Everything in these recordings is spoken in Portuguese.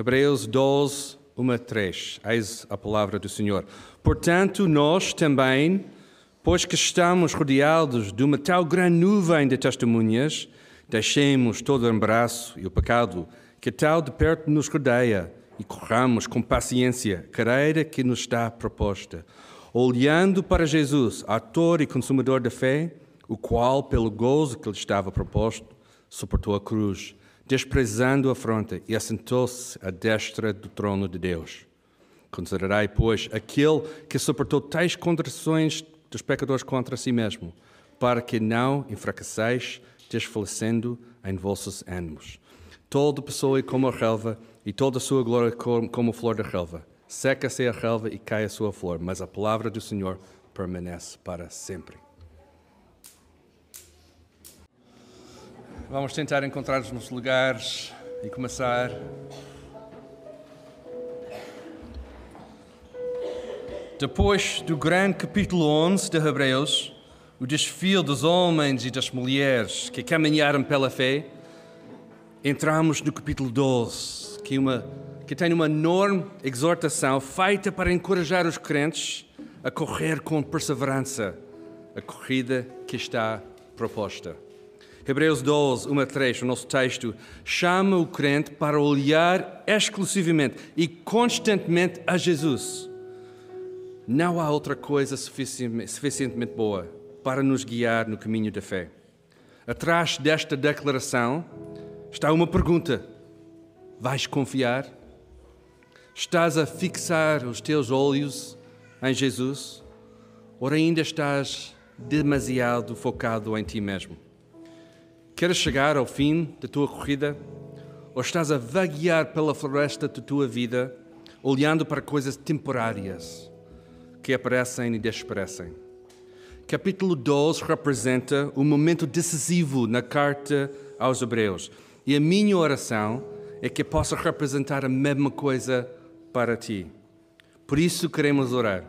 Hebreus 12, 1 a 3. Eis a palavra do Senhor. Portanto, nós também, pois que estamos rodeados de uma tal grande nuvem de testemunhas, deixemos todo o embaraço e o pecado que tal de perto nos rodeia e corramos com paciência a carreira que nos está proposta, olhando para Jesus, autor e consumador da fé, o qual, pelo gozo que lhe estava proposto, suportou a cruz, desprezando a afronta e assentou-se à destra do trono de Deus. Considerai, pois, aquele que suportou tais contrações dos pecadores contra si mesmo, para que não enfraqueçais, desfalecendo em vossos ânimos. Toda pessoa é como a relva, e toda a sua glória como a flor da relva. Seca-se a relva e cai a sua flor, mas a palavra do Senhor permanece para sempre. Vamos tentar encontrar os nossos lugares e começar. Depois do grande capítulo 11 de Hebreus, o desfile dos homens e das mulheres que caminharam pela fé, entramos no capítulo 12, que, uma, que tem uma enorme exortação feita para encorajar os crentes a correr com perseverança a corrida que está proposta. Hebreus 12, 1 a 3, o nosso texto, chama o crente para olhar exclusivamente e constantemente a Jesus. Não há outra coisa suficientemente boa para nos guiar no caminho da fé. Atrás desta declaração está uma pergunta: Vais confiar? Estás a fixar os teus olhos em Jesus? Ou ainda estás demasiado focado em ti mesmo? Queres chegar ao fim da tua corrida? Ou estás a vaguear pela floresta da tua vida, olhando para coisas temporárias que aparecem e desaparecem? Capítulo 12 representa um momento decisivo na carta aos Hebreus. E a minha oração é que possa representar a mesma coisa para ti. Por isso queremos orar,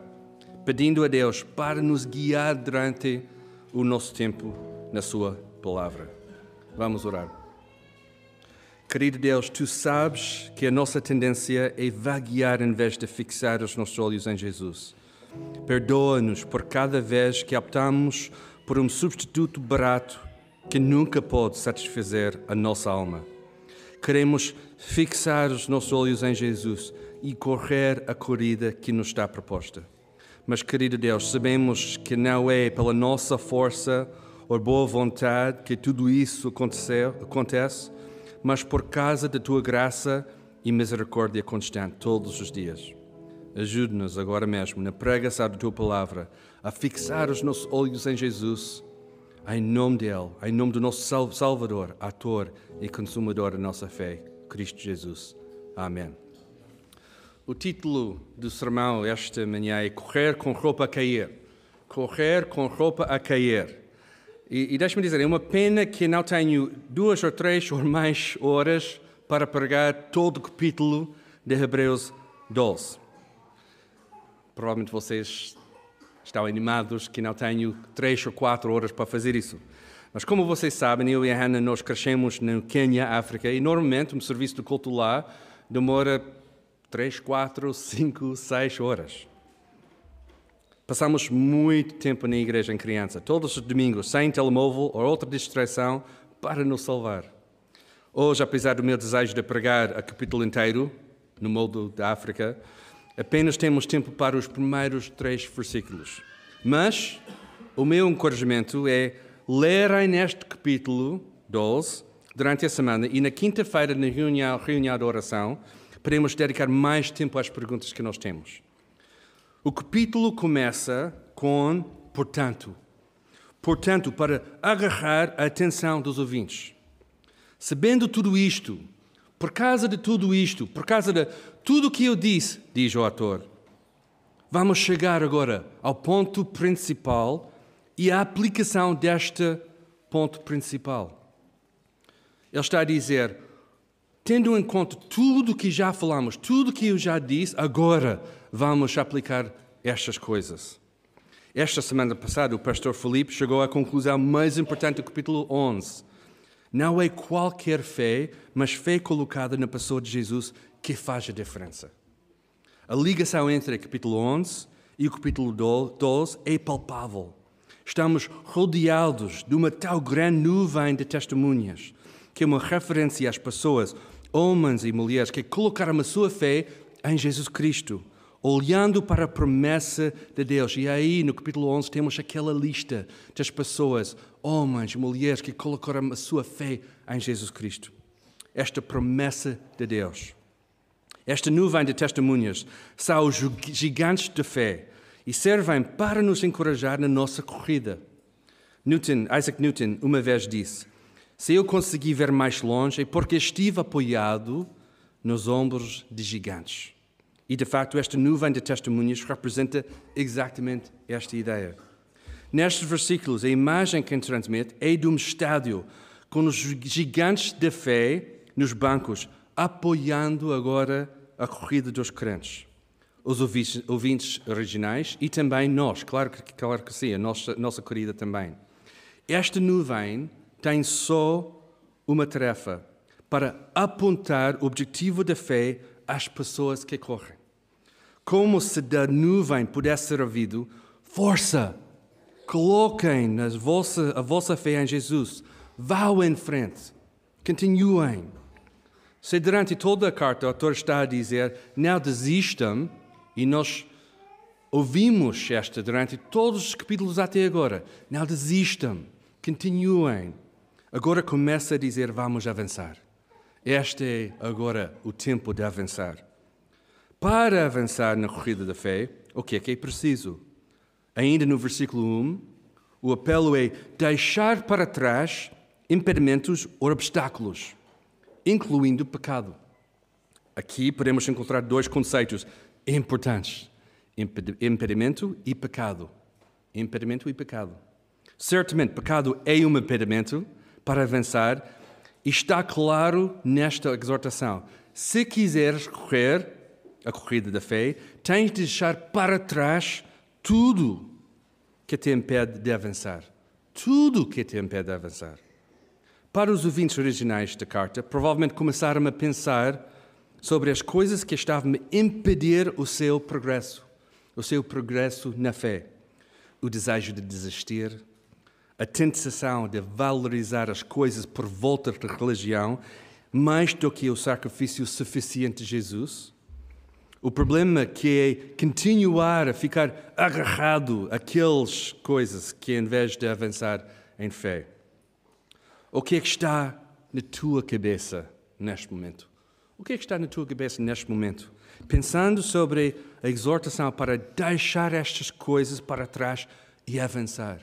pedindo a Deus para nos guiar durante o nosso tempo na Sua palavra. Vamos orar. Querido Deus, tu sabes que a nossa tendência é vaguear em vez de fixar os nossos olhos em Jesus. Perdoa-nos por cada vez que optamos por um substituto barato que nunca pode satisfazer a nossa alma. Queremos fixar os nossos olhos em Jesus e correr a corrida que nos está proposta. Mas, querido Deus, sabemos que não é pela nossa força por boa vontade que tudo isso aconteceu, acontece, mas por causa da tua graça e misericórdia constante todos os dias. Ajude-nos agora mesmo na pregação da tua palavra a fixar os nossos olhos em Jesus, em nome dele, em nome do nosso Salvador, ator e consumador da nossa fé, Cristo Jesus. Amém. O título do sermão esta manhã é Correr com roupa a cair. Correr com roupa a cair. E, e deixe-me dizer, é uma pena que não tenho duas ou três ou mais horas para pregar todo o capítulo de Hebreus 12. Provavelmente vocês estão animados que não tenho três ou quatro horas para fazer isso. Mas como vocês sabem, eu e a Hannah, nós crescemos no Quênia, África, e normalmente um serviço de culto lá demora três, quatro, cinco, seis horas. Passamos muito tempo na igreja em criança, todos os domingos, sem telemóvel ou outra distração para nos salvar. Hoje, apesar do meu desejo de pregar a capítulo inteiro, no modo da África, apenas temos tempo para os primeiros três versículos. Mas o meu encorajamento é lerem neste capítulo 12 durante a semana e na quinta-feira, na reunião, reunião de oração, podemos dedicar mais tempo às perguntas que nós temos. O capítulo começa com portanto. Portanto, para agarrar a atenção dos ouvintes. Sabendo tudo isto, por causa de tudo isto, por causa de tudo o que eu disse, diz o autor, vamos chegar agora ao ponto principal e à aplicação deste ponto principal. Ele está a dizer: tendo em conta tudo o que já falamos, tudo o que eu já disse, agora vamos aplicar estas coisas. Esta semana passada, o pastor Felipe chegou à conclusão mais importante do capítulo 11. Não é qualquer fé, mas fé colocada na pessoa de Jesus que faz a diferença. A ligação entre o capítulo 11 e o capítulo 12 é palpável. Estamos rodeados de uma tal grande nuvem de testemunhas, que é uma referência às pessoas, homens e mulheres, que colocaram a sua fé em Jesus Cristo, olhando para a promessa de Deus. E aí, no capítulo 11, temos aquela lista das pessoas, homens, mulheres, que colocaram a sua fé em Jesus Cristo. Esta promessa de Deus. Esta nuvem de testemunhas são os gigantes de fé e servem para nos encorajar na nossa corrida. Newton, Isaac Newton uma vez disse: Se eu consegui ver mais longe é porque estive apoiado nos ombros de gigantes. E de facto, esta nuvem de testemunhas representa exatamente esta ideia. Nestes versículos, a imagem que transmite é de um estádio com os gigantes da fé nos bancos, apoiando agora a corrida dos crentes. Os ouvintes originais e também nós, claro que, claro que sim, a nossa, nossa corrida também. Esta nuvem tem só uma tarefa para apontar o objetivo da fé às pessoas que correm. Como se da nuvem pudesse ser ouvido, força, Coloquem a vossa, a vossa fé em Jesus. Vão em frente. Continuem. Se durante toda a carta o autor está a dizer, não desistam, e nós ouvimos esta durante todos os capítulos até agora, não desistam, continuem. Agora começa a dizer, vamos avançar. Este é agora o tempo de avançar. Para avançar na corrida da fé, o que é que é preciso? Ainda no versículo 1, o apelo é deixar para trás impedimentos ou obstáculos, incluindo pecado. Aqui podemos encontrar dois conceitos importantes: impedimento e pecado. Impedimento e pecado. Certamente, pecado é um impedimento para avançar e está claro nesta exortação. Se quiseres correr a corrida da fé, tens de deixar para trás tudo que te impede de avançar. Tudo que te impede de avançar. Para os ouvintes originais da carta, provavelmente começaram a pensar sobre as coisas que estavam a impedir o seu progresso, o seu progresso na fé. O desejo de desistir, a tentação de valorizar as coisas por volta da religião mais do que o sacrifício suficiente de Jesus, o problema que é continuar a ficar agarrado àquelas coisas que em vez de avançar em fé. O que é que está na tua cabeça neste momento? O que é que está na tua cabeça neste momento? Pensando sobre a exortação para deixar estas coisas para trás e avançar.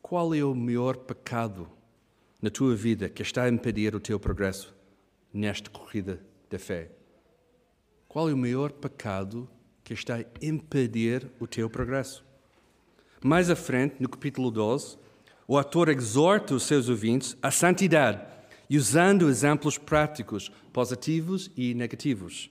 Qual é o maior pecado na tua vida que está a impedir o teu progresso nesta corrida da fé? Qual é o maior pecado que está a impedir o teu progresso? Mais à frente, no capítulo 12, o autor exorta os seus ouvintes à santidade, usando exemplos práticos, positivos e negativos.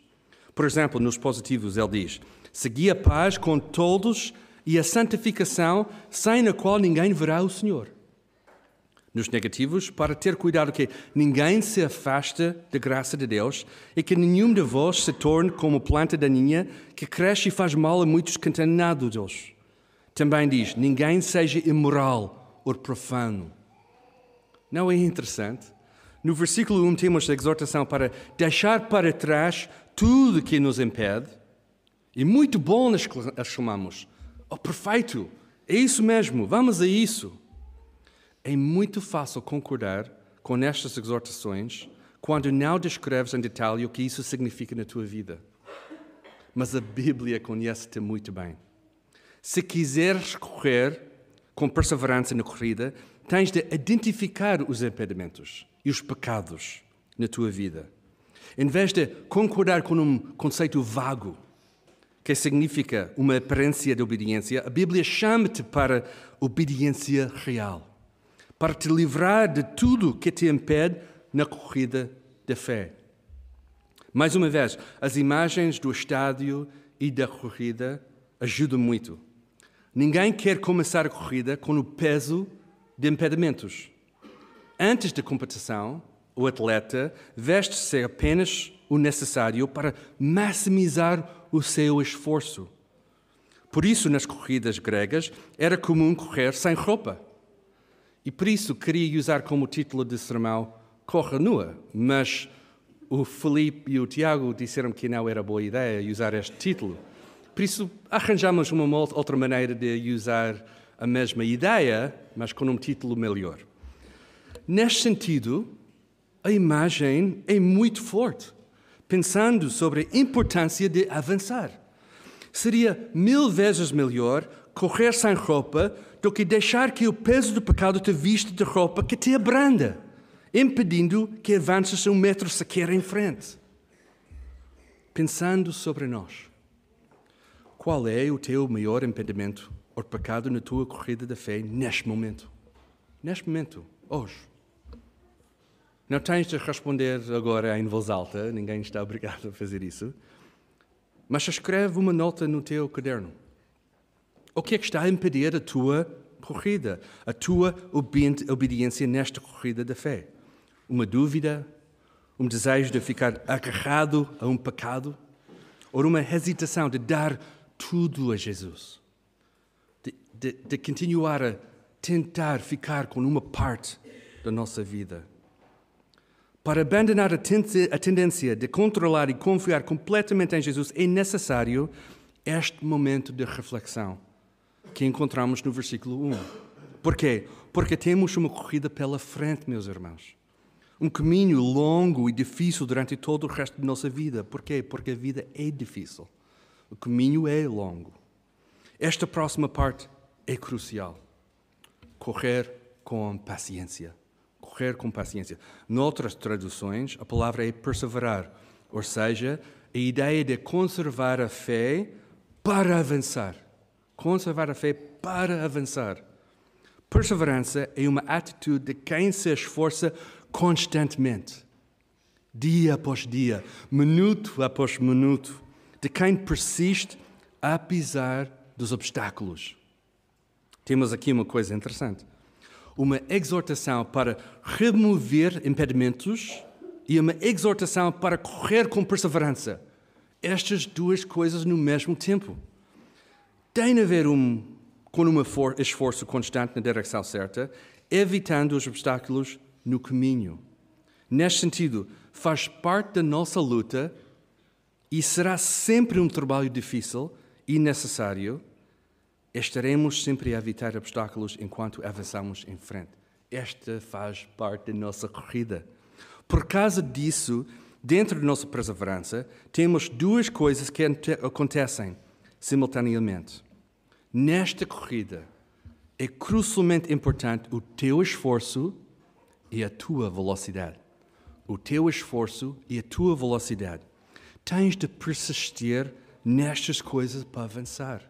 Por exemplo, nos positivos, ele diz: Segui a paz com todos e a santificação, sem a qual ninguém verá o Senhor nos negativos, para ter cuidado que ninguém se afasta da graça de Deus e que nenhum de vós se torne como planta daninha que cresce e faz mal a muitos contaminados. Também diz: ninguém seja imoral ou profano. Não é interessante? No versículo 1 temos a exortação para deixar para trás tudo que nos impede. E muito bom nós chamamos. Oh, perfeito! É isso mesmo, vamos a isso. É muito fácil concordar com estas exortações quando não descreves em detalhe o que isso significa na tua vida. Mas a Bíblia conhece-te muito bem. Se quiseres correr com perseverança na corrida, tens de identificar os impedimentos e os pecados na tua vida. Em vez de concordar com um conceito vago, que significa uma aparência de obediência, a Bíblia chama-te para obediência real para te livrar de tudo que te impede na corrida da fé. Mais uma vez, as imagens do estádio e da corrida ajudam muito. Ninguém quer começar a corrida com o peso de impedimentos. Antes da competição, o atleta veste-se apenas o necessário para maximizar o seu esforço. Por isso, nas corridas gregas, era comum correr sem roupa. E por isso queria usar como título de sermão Corra Nua, mas o Felipe e o Tiago disseram que não era boa ideia usar este título. Por isso, arranjamos uma outra maneira de usar a mesma ideia, mas com um título melhor. Neste sentido, a imagem é muito forte, pensando sobre a importância de avançar. Seria mil vezes melhor correr sem roupa do que deixar que o peso do pecado te vista de roupa que te abranda, impedindo que avances um metro sequer em frente. Pensando sobre nós, qual é o teu maior impedimento ou pecado na tua corrida da fé neste momento? Neste momento, hoje. Não tens de responder agora em voz alta, ninguém está obrigado a fazer isso. Mas escreve uma nota no teu caderno. O que é que está a impedir a tua corrida, a tua obediência nesta corrida da fé? Uma dúvida, um desejo de ficar agarrado a um pecado, ou uma hesitação de dar tudo a Jesus, de, de, de continuar a tentar ficar com uma parte da nossa vida. Para abandonar a tendência de controlar e confiar completamente em Jesus, é necessário este momento de reflexão que encontramos no versículo 1. Por quê? Porque temos uma corrida pela frente, meus irmãos. Um caminho longo e difícil durante todo o resto da nossa vida. Por quê? Porque a vida é difícil. O caminho é longo. Esta próxima parte é crucial. Correr com paciência correr com paciência. Noutras traduções, a palavra é perseverar, ou seja, a ideia de conservar a fé para avançar. Conservar a fé para avançar. Perseverança é uma atitude de quem se esforça constantemente, dia após dia, minuto após minuto, de quem persiste apesar dos obstáculos. Temos aqui uma coisa interessante uma exortação para remover impedimentos e uma exortação para correr com perseverança. Estas duas coisas no mesmo tempo. Tem a ver um, com um esforço constante na direção certa, evitando os obstáculos no caminho. Neste sentido, faz parte da nossa luta e será sempre um trabalho difícil e necessário estaremos sempre a evitar obstáculos enquanto avançamos em frente. Esta faz parte da nossa corrida. Por causa disso, dentro da nossa perseverança, temos duas coisas que acontecem simultaneamente. Nesta corrida, é crucialmente importante o teu esforço e a tua velocidade. O teu esforço e a tua velocidade. Tens de persistir nestas coisas para avançar.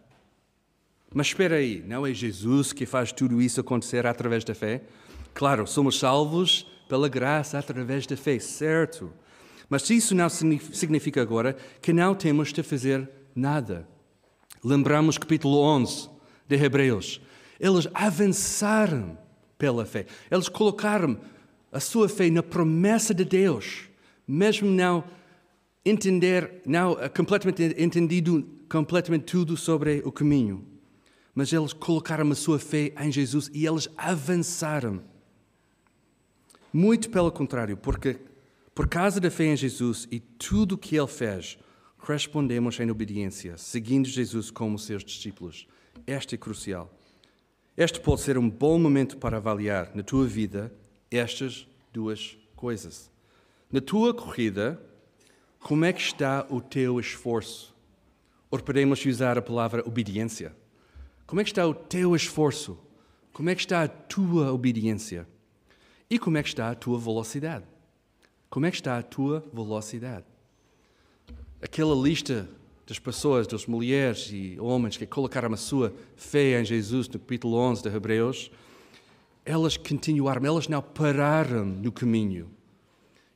Mas espera aí, não é Jesus que faz tudo isso acontecer através da fé? Claro, somos salvos pela graça através da fé, certo. Mas isso não significa agora que não temos de fazer nada. Lembramos capítulo 11 de Hebreus. Eles avançaram pela fé. Eles colocaram a sua fé na promessa de Deus, mesmo não entender, não completamente entendido completamente tudo sobre o caminho mas eles colocaram a sua fé em Jesus e eles avançaram. Muito pelo contrário, porque por causa da fé em Jesus e tudo o que ele fez, respondemos em obediência, seguindo Jesus como seus discípulos. Este é crucial. Este pode ser um bom momento para avaliar na tua vida estas duas coisas. Na tua corrida, como é que está o teu esforço? Ou podemos usar a palavra obediência. Como é que está o teu esforço? Como é que está a tua obediência? E como é que está a tua velocidade? Como é que está a tua velocidade? Aquela lista das pessoas, das mulheres e homens que colocaram a sua fé em Jesus no capítulo 11 de Hebreus, elas continuaram, elas não pararam no caminho.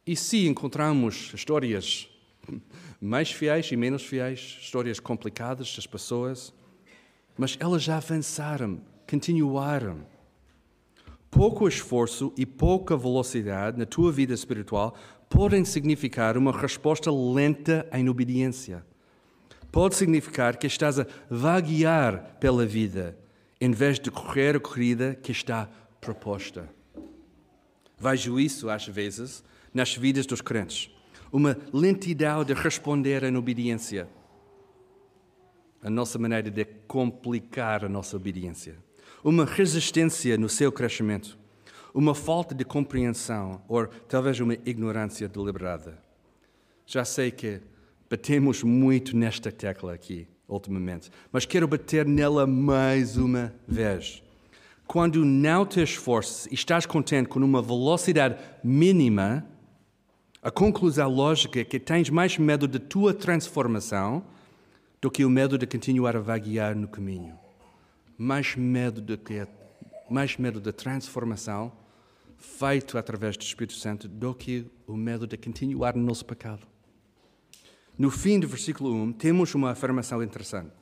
E se encontramos histórias mais fiéis e menos fiéis, histórias complicadas das pessoas, mas elas já avançaram, continuaram. pouco esforço e pouca velocidade na tua vida espiritual podem significar uma resposta lenta em obediência. Pode significar que estás a vaguear pela vida em vez de correr a corrida que está proposta. Vejo isso, às vezes, nas vidas dos crentes. Uma lentidão de responder em obediência. A nossa maneira de complicar a nossa obediência. Uma resistência no seu crescimento. Uma falta de compreensão ou talvez uma ignorância deliberada. Já sei que batemos muito nesta tecla aqui ultimamente, mas quero bater nela mais uma vez. Quando não te esforças e estás contente com uma velocidade mínima, a conclusão lógica é que tens mais medo da tua transformação do que o medo de continuar a vaguear no caminho. Mais medo do que mais medo da transformação feito através do Espírito Santo do que o medo de continuar no nosso pecado. No fim do versículo 1, temos uma afirmação interessante.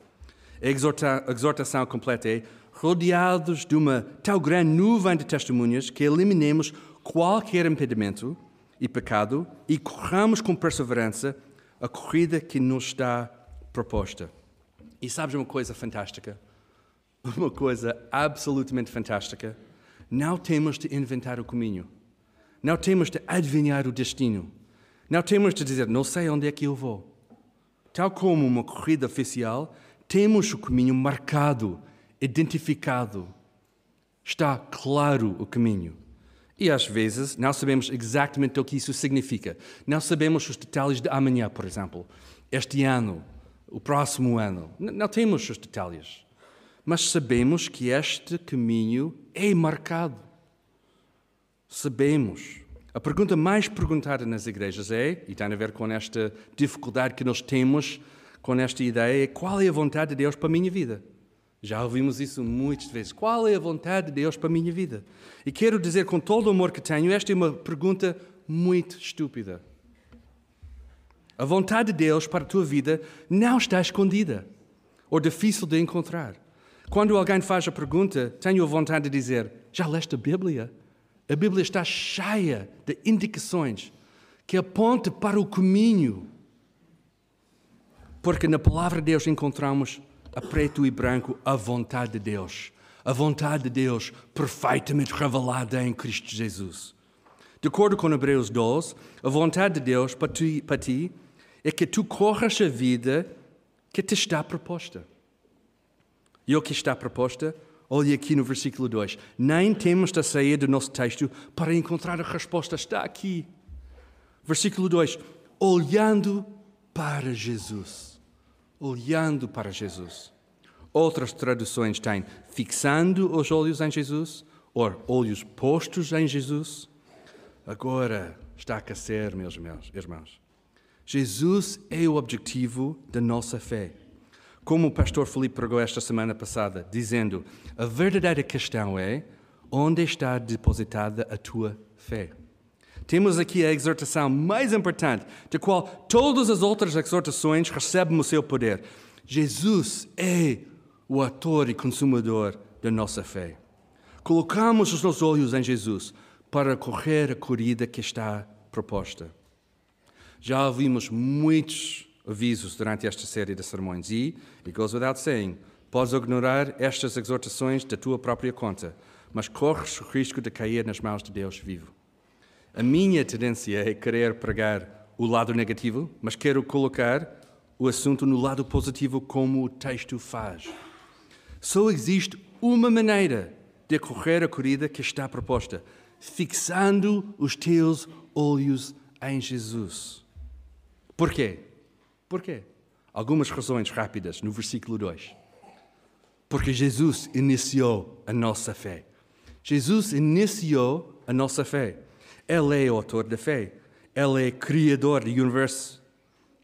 A exortação completa é: rodeados de uma tal grande nuvem de testemunhas que eliminemos qualquer impedimento e pecado e corramos com perseverança a corrida que nos está proposta. E sabes uma coisa fantástica? Uma coisa absolutamente fantástica? Não temos de inventar o caminho. Não temos de adivinhar o destino. Não temos de dizer, não sei onde é que eu vou. Tal como uma corrida oficial, temos o caminho marcado, identificado. Está claro o caminho. E às vezes não sabemos exatamente o que isso significa. Não sabemos os detalhes de amanhã, por exemplo, este ano, o próximo ano. Não temos os detalhes. Mas sabemos que este caminho é marcado. Sabemos. A pergunta mais perguntada nas igrejas é, e tem a ver com esta dificuldade que nós temos com esta ideia, é qual é a vontade de Deus para a minha vida? Já ouvimos isso muitas vezes. Qual é a vontade de Deus para a minha vida? E quero dizer com todo o amor que tenho, esta é uma pergunta muito estúpida. A vontade de Deus para a tua vida não está escondida ou difícil de encontrar. Quando alguém faz a pergunta, tenho a vontade de dizer: Já leste a Bíblia? A Bíblia está cheia de indicações que apontam para o caminho. Porque na palavra de Deus encontramos a preto e branco a vontade de Deus. A vontade de Deus perfeitamente revelada em Cristo Jesus. De acordo com Hebreus 12, a vontade de Deus para ti, para ti é que tu corras a vida que te está proposta. E o que está proposta Olhe aqui no versículo 2. Nem temos de sair do nosso texto para encontrar a resposta. Está aqui. Versículo 2. Olhando para Jesus. Olhando para Jesus. Outras traduções têm fixando os olhos em Jesus ou olhos postos em Jesus. Agora está a aquecer, meus irmãos. Jesus é o objetivo da nossa fé. Como o pastor Felipe pregou esta semana passada, dizendo: a verdadeira questão é onde está depositada a tua fé. Temos aqui a exortação mais importante, da qual todas as outras exortações recebem o seu poder. Jesus é o ator e consumador da nossa fé. Colocamos os nossos olhos em Jesus para correr a corrida que está proposta. Já ouvimos muitos avisos durante esta série de sermões e, it goes without saying, podes ignorar estas exortações da tua própria conta, mas corres o risco de cair nas mãos de Deus vivo. A minha tendência é querer pregar o lado negativo, mas quero colocar o assunto no lado positivo como o texto faz. Só existe uma maneira de correr a corrida que está proposta, fixando os teus olhos em Jesus. Por quê? Porquê? Algumas razões rápidas no versículo 2. Porque Jesus iniciou a nossa fé. Jesus iniciou a nossa fé. Ele é o autor da fé. Ele é criador do universo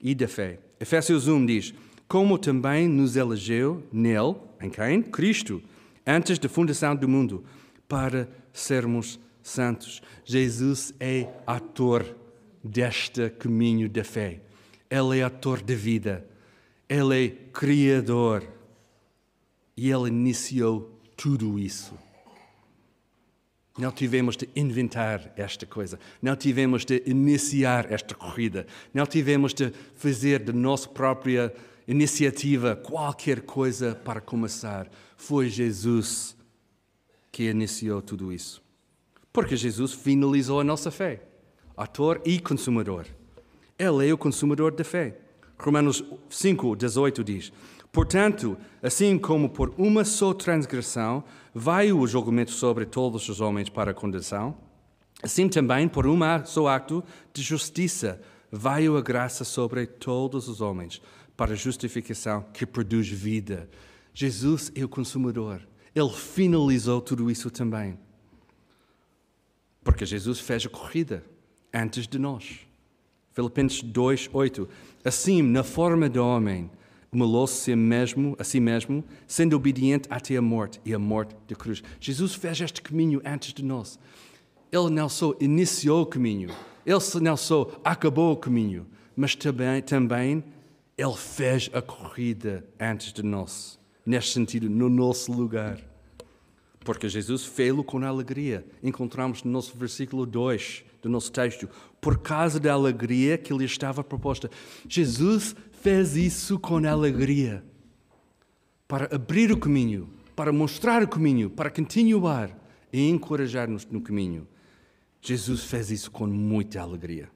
e da fé. Efésios 1 diz: Como também nos elegeu nele, em quem? Cristo, antes da fundação do mundo, para sermos santos. Jesus é ator deste caminho da fé. Ele é ator de vida. Ele é criador. E Ele iniciou tudo isso. Não tivemos de inventar esta coisa, não tivemos de iniciar esta corrida, não tivemos de fazer de nossa própria iniciativa qualquer coisa para começar. Foi Jesus que iniciou tudo isso. Porque Jesus finalizou a nossa fé, ator e consumador. Ele é o consumador da fé. Romanos 5, 18 diz: Portanto, assim como por uma só transgressão vai o julgamento sobre todos os homens para a condenação, assim também por um só acto de justiça vai a graça sobre todos os homens para a justificação que produz vida. Jesus é o consumador. Ele finalizou tudo isso também. Porque Jesus fez a corrida antes de nós. Filipenses 2, 8. Assim, na forma de homem, humilhou-se mesmo, a si mesmo, sendo obediente até a morte e a morte de cruz. Jesus fez este caminho antes de nós. Ele não só iniciou o caminho, ele não só acabou o caminho, mas também, também ele fez a corrida antes de nós. Neste sentido, no nosso lugar. Porque Jesus fez-lo com alegria. Encontramos no nosso versículo 2 do nosso texto. Por causa da alegria que lhe estava proposta. Jesus fez isso com alegria para abrir o caminho, para mostrar o caminho, para continuar e encorajar-nos no caminho. Jesus fez isso com muita alegria.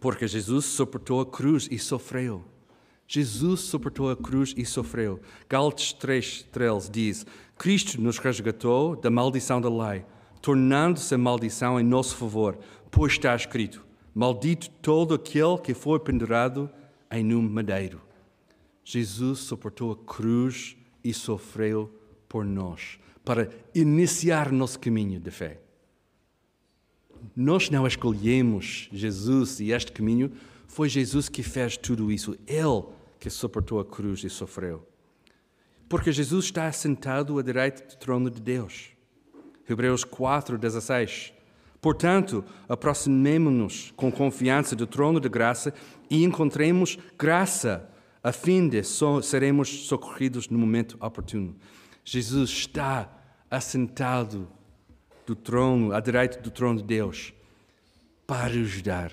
Porque Jesus suportou a cruz e sofreu. Jesus suportou a cruz e sofreu. Gálatas 3, 13 diz: Cristo nos resgatou da maldição da lei, tornando-se maldição em nosso favor, pois está escrito: Maldito todo aquele que foi pendurado em um madeiro. Jesus suportou a cruz e sofreu por nós, para iniciar nosso caminho de fé. Nós não escolhemos Jesus e este caminho, foi Jesus que fez tudo isso. Ele que suportou a cruz e sofreu. Porque Jesus está sentado à direita do trono de Deus. Hebreus 4, 16. Portanto, aproximemo-nos com confiança do trono de graça e encontremos graça, a fim de so seremos socorridos no momento oportuno. Jesus está assentado do trono, à direita do trono de Deus, para ajudar.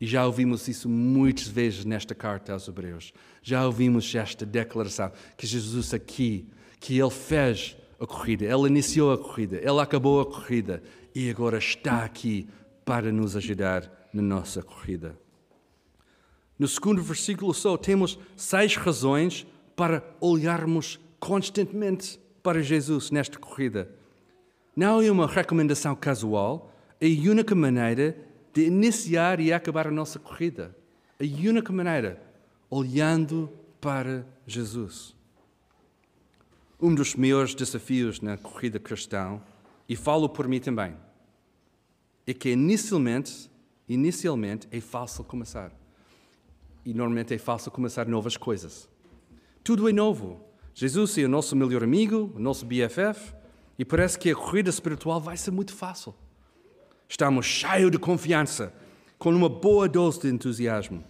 E já ouvimos isso muitas vezes nesta carta aos Hebreus. Já ouvimos esta declaração que Jesus aqui, que ele fez a corrida, ele iniciou a corrida, ele acabou a corrida, e agora está aqui para nos ajudar na nossa corrida. No segundo versículo só temos seis razões para olharmos constantemente para Jesus nesta corrida. Não é uma recomendação casual, é a única maneira de iniciar e acabar a nossa corrida. A única maneira, olhando para Jesus. Um dos maiores desafios na corrida cristã e falo por mim também, é que inicialmente, inicialmente é fácil começar. E normalmente é fácil começar novas coisas. Tudo é novo. Jesus é o nosso melhor amigo, o nosso BFF, e parece que a corrida espiritual vai ser muito fácil. Estamos cheios de confiança, com uma boa dose de entusiasmo.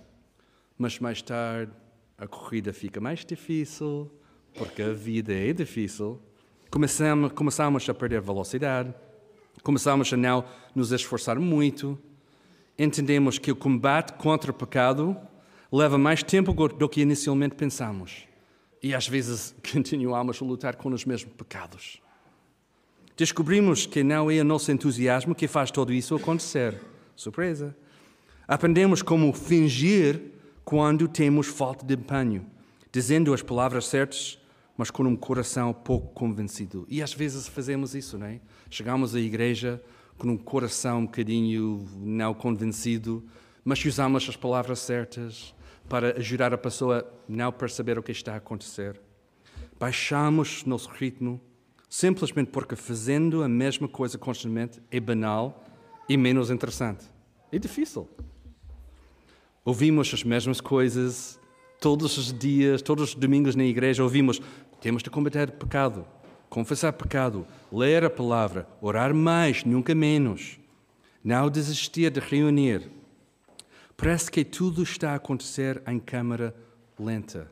Mas mais tarde a corrida fica mais difícil, porque a vida é difícil Começamos, começamos a perder velocidade, começamos a não nos esforçar muito, entendemos que o combate contra o pecado leva mais tempo do que inicialmente pensamos. E às vezes continuamos a lutar com os mesmos pecados. Descobrimos que não é o nosso entusiasmo que faz tudo isso acontecer. Surpresa! Aprendemos como fingir quando temos falta de empenho, dizendo as palavras certas mas com um coração pouco convencido. E às vezes fazemos isso, não é? Chegamos à igreja com um coração um bocadinho não convencido, mas usamos as palavras certas para ajudar a pessoa a não perceber o que está a acontecer. Baixamos nosso ritmo simplesmente porque fazendo a mesma coisa constantemente é banal e menos interessante. É difícil. Ouvimos as mesmas coisas todos os dias, todos os domingos na igreja, ouvimos temos de combater pecado, confessar pecado, ler a palavra, orar mais, nunca menos. Não desistir de reunir. Parece que tudo está a acontecer em câmara lenta.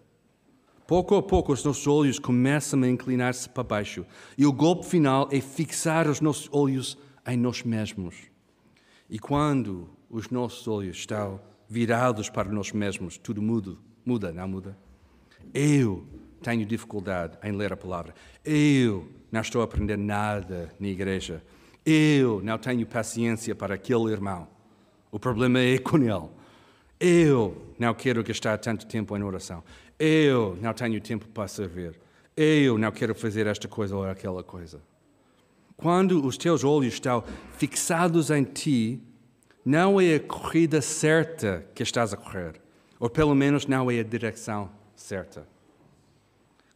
Pouco a pouco, os nossos olhos começam a inclinar-se para baixo. E o golpe final é fixar os nossos olhos em nós mesmos. E quando os nossos olhos estão virados para nós mesmos, tudo muda, muda, não muda? Eu tenho dificuldade em ler a palavra. Eu não estou a aprender nada na igreja. Eu não tenho paciência para aquele irmão. O problema é com ele. Eu não quero gastar tanto tempo em oração. Eu não tenho tempo para servir. Eu não quero fazer esta coisa ou aquela coisa. Quando os teus olhos estão fixados em ti, não é a corrida certa que estás a correr, ou pelo menos não é a direção certa.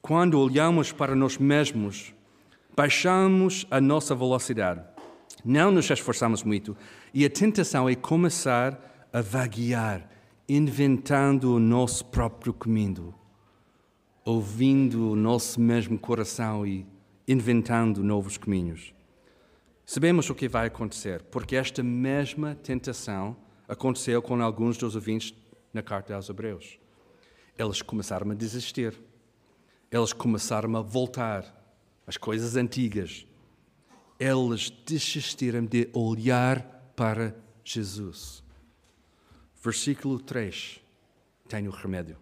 Quando olhamos para nós mesmos, baixamos a nossa velocidade, não nos esforçamos muito, e a tentação é começar a vaguear, inventando o nosso próprio caminho, ouvindo o nosso mesmo coração e inventando novos caminhos. Sabemos o que vai acontecer, porque esta mesma tentação aconteceu com alguns dos ouvintes na carta aos Hebreus. Eles começaram a desistir. Eles começaram a voltar às coisas antigas. Eles desistiram de olhar para Jesus. Versículo 3 tem o remédio.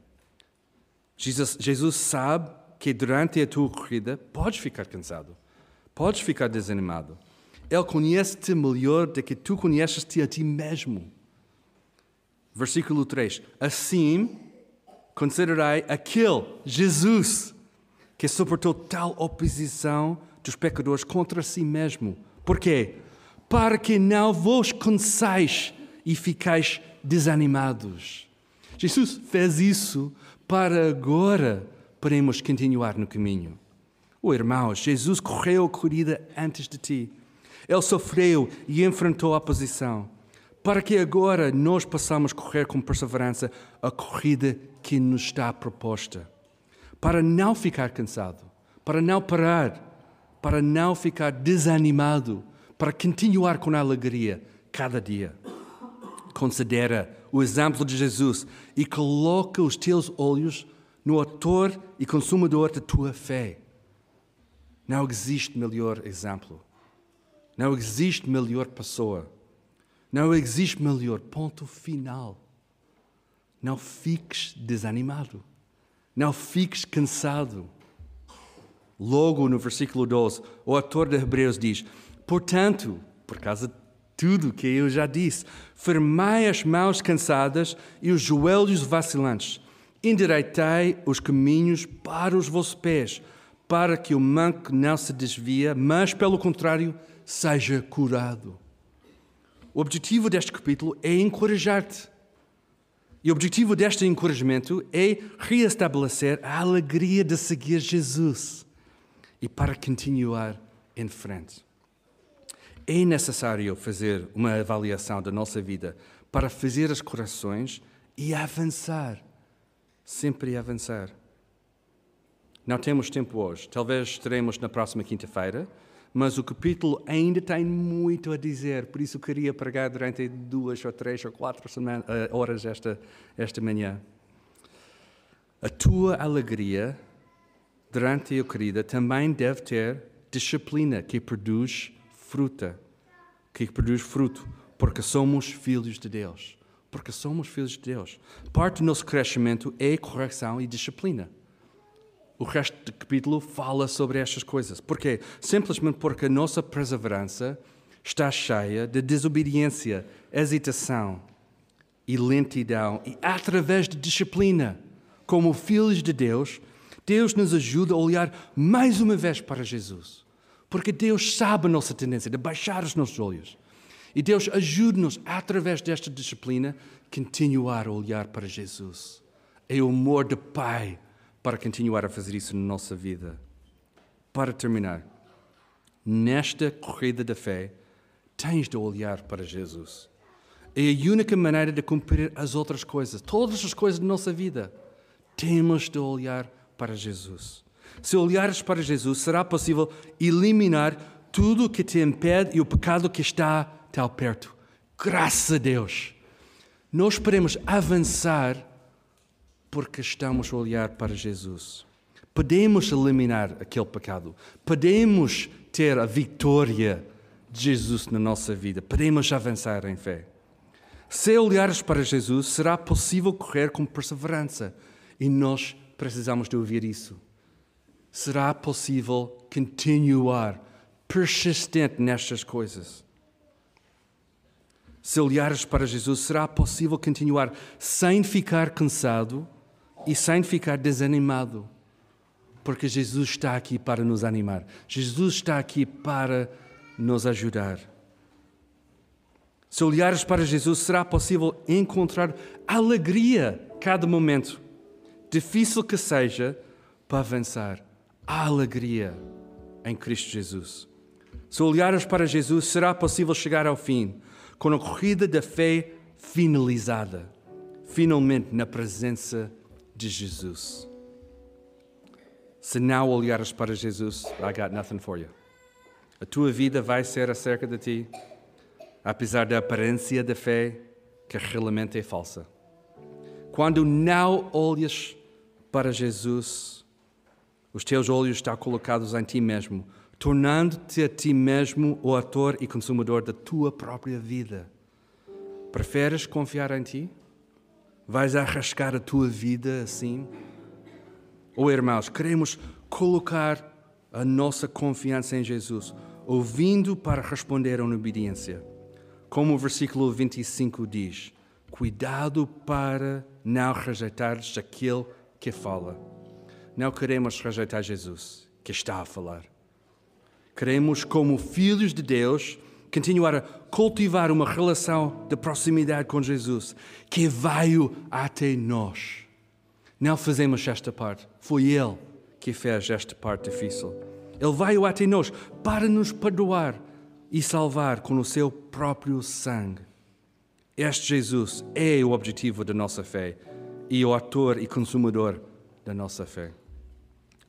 Jesus, Jesus sabe que durante a tua corrida podes ficar cansado, podes ficar desanimado ele conhece-te melhor do que tu conheces-te a ti mesmo. Versículo 3. Assim, considerai aquele, Jesus, que suportou tal oposição dos pecadores contra si mesmo. Porquê? Para que não vos cansais e ficais desanimados. Jesus fez isso para agora podemos continuar no caminho. Oh, irmão, Jesus correu a corrida antes de ti. Ele sofreu e enfrentou a oposição, para que agora nós possamos correr com perseverança a corrida que nos está proposta. Para não ficar cansado, para não parar, para não ficar desanimado, para continuar com alegria cada dia. Considera o exemplo de Jesus e coloca os teus olhos no autor e consumador da tua fé. Não existe melhor exemplo. Não existe melhor pessoa. Não existe melhor ponto final. Não fiques desanimado. Não fiques cansado. Logo no versículo 12, o autor de Hebreus diz: Portanto, por causa de tudo que eu já disse, firmai as mãos cansadas e os joelhos vacilantes, endireitai os caminhos para os vossos pés, para que o manco não se desvia, mas, pelo contrário, seja curado. O objetivo deste capítulo é encorajar-te. E o objetivo deste encorajamento é reestabelecer a alegria de seguir Jesus e para continuar em frente. É necessário fazer uma avaliação da nossa vida para fazer as correções e avançar. Sempre avançar. Não temos tempo hoje. Talvez estaremos na próxima quinta-feira mas o capítulo ainda tem muito a dizer, por isso queria pregar durante duas ou três ou quatro semanas, uh, horas esta, esta manhã. A tua alegria durante a corrida também deve ter disciplina que produz fruta, que produz fruto, porque somos filhos de Deus. Porque somos filhos de Deus. Parte do nosso crescimento é correção e disciplina. O resto do capítulo fala sobre estas coisas. Porquê? Simplesmente porque a nossa perseverança está cheia de desobediência, hesitação e lentidão. E através de disciplina, como filhos de Deus, Deus nos ajuda a olhar mais uma vez para Jesus. Porque Deus sabe a nossa tendência de baixar os nossos olhos. E Deus ajuda-nos, através desta disciplina, continuar a olhar para Jesus. É o amor do Pai para continuar a fazer isso na nossa vida. Para terminar, nesta corrida da fé, tens de olhar para Jesus. É a única maneira de cumprir as outras coisas, todas as coisas da nossa vida. Temos de olhar para Jesus. Se olhares para Jesus, será possível eliminar tudo que te impede e o pecado que está tão perto. Graças a Deus. Nós podemos avançar porque estamos a olhar para Jesus. Podemos eliminar aquele pecado, podemos ter a vitória de Jesus na nossa vida, podemos avançar em fé. Se olhares para Jesus, será possível correr com perseverança e nós precisamos de ouvir isso. Será possível continuar persistente nestas coisas. Se olhares para Jesus, será possível continuar sem ficar cansado e sem ficar desanimado. Porque Jesus está aqui para nos animar. Jesus está aqui para nos ajudar. Se olhares para Jesus, será possível encontrar alegria cada momento, difícil que seja, para avançar. A alegria em Cristo Jesus. Se olhares para Jesus, será possível chegar ao fim, com a corrida da fé finalizada, finalmente na presença de Jesus. Se não olhares para Jesus, I got nothing for you. A tua vida vai ser acerca de ti, apesar da aparência da fé, que realmente é falsa. Quando não olhas para Jesus, os teus olhos estão colocados em ti mesmo, tornando-te a ti mesmo o ator e consumador da tua própria vida. Preferes confiar em ti? Vais arriscar a tua vida assim? Ou, irmãos, queremos colocar a nossa confiança em Jesus, ouvindo para responder em obediência. Como o versículo 25 diz: Cuidado para não rejeitares aquele que fala. Não queremos rejeitar Jesus, que está a falar. Queremos, como filhos de Deus, continuar a cultivar uma relação de proximidade com Jesus, que veio até nós. Não fazemos esta parte, foi Ele que fez esta parte difícil. Ele veio até nós para nos perdoar e salvar com o seu próprio sangue. Este Jesus é o objetivo da nossa fé e o autor e consumador da nossa fé.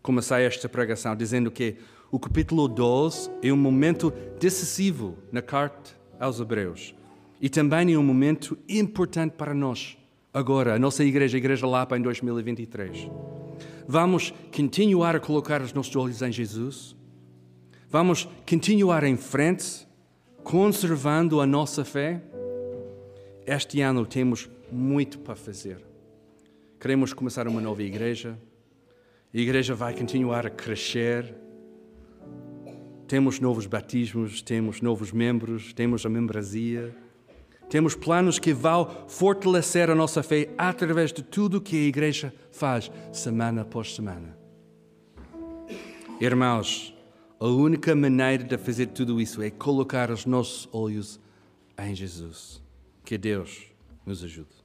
Comecei esta pregação dizendo que o capítulo 12 é um momento decisivo na carta aos Hebreus e também é um momento importante para nós, agora, a nossa igreja, a Igreja Lapa, em 2023. Vamos continuar a colocar os nossos olhos em Jesus? Vamos continuar em frente, conservando a nossa fé? Este ano temos muito para fazer. Queremos começar uma nova igreja. A igreja vai continuar a crescer temos novos batismos, temos novos membros, temos a membresia. Temos planos que vão fortalecer a nossa fé através de tudo que a igreja faz, semana após semana. Irmãos, a única maneira de fazer tudo isso é colocar os nossos olhos em Jesus. Que Deus nos ajude.